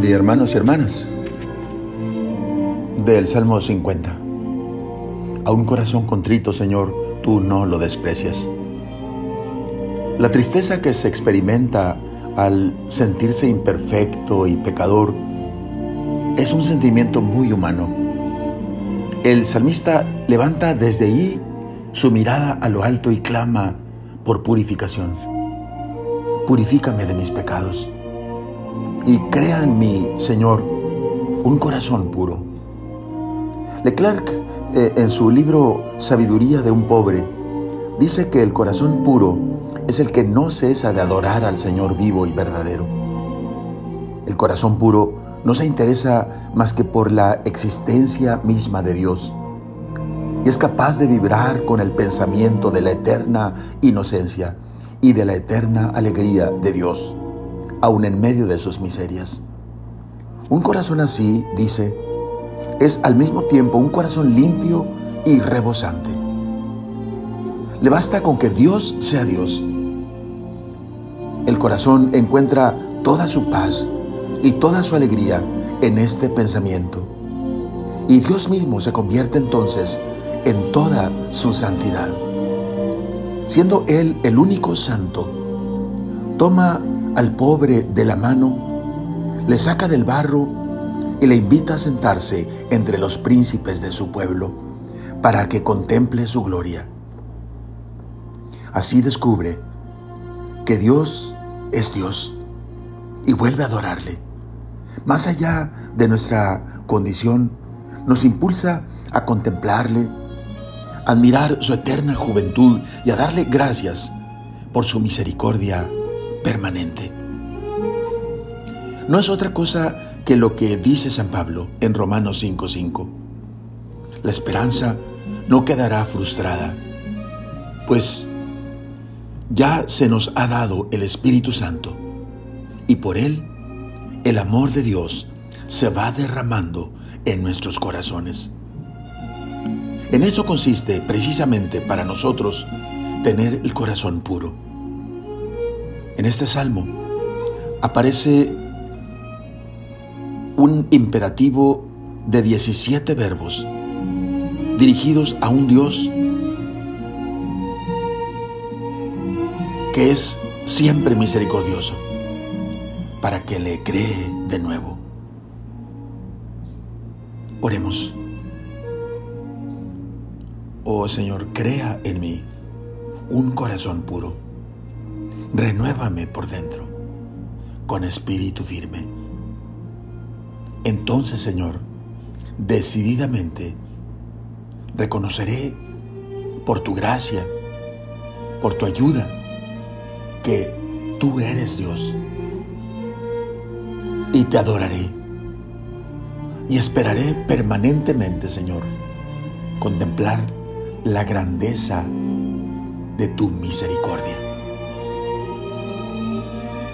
día hermanos y hermanas. Del Salmo 50. A un corazón contrito, Señor, tú no lo desprecias. La tristeza que se experimenta al sentirse imperfecto y pecador es un sentimiento muy humano. El salmista levanta desde ahí su mirada a lo alto y clama por purificación. Purifícame de mis pecados y crea en mí, Señor, un corazón puro. Leclerc, eh, en su libro Sabiduría de un pobre, dice que el corazón puro es el que no cesa de adorar al Señor vivo y verdadero. El corazón puro no se interesa más que por la existencia misma de Dios y es capaz de vibrar con el pensamiento de la eterna inocencia y de la eterna alegría de Dios aun en medio de sus miserias. Un corazón así, dice, es al mismo tiempo un corazón limpio y rebosante. Le basta con que Dios sea Dios. El corazón encuentra toda su paz y toda su alegría en este pensamiento. Y Dios mismo se convierte entonces en toda su santidad. Siendo Él el único santo, toma al pobre de la mano, le saca del barro y le invita a sentarse entre los príncipes de su pueblo para que contemple su gloria. Así descubre que Dios es Dios y vuelve a adorarle. Más allá de nuestra condición, nos impulsa a contemplarle, admirar su eterna juventud y a darle gracias por su misericordia permanente. No es otra cosa que lo que dice San Pablo en Romanos 5:5. La esperanza no quedará frustrada, pues ya se nos ha dado el Espíritu Santo y por él el amor de Dios se va derramando en nuestros corazones. En eso consiste precisamente para nosotros tener el corazón puro. En este salmo aparece un imperativo de 17 verbos dirigidos a un Dios que es siempre misericordioso para que le cree de nuevo. Oremos. Oh Señor, crea en mí un corazón puro renuévame por dentro con espíritu firme. Entonces, Señor, decididamente reconoceré por tu gracia, por tu ayuda, que tú eres Dios. Y te adoraré. Y esperaré permanentemente, Señor, contemplar la grandeza de tu misericordia.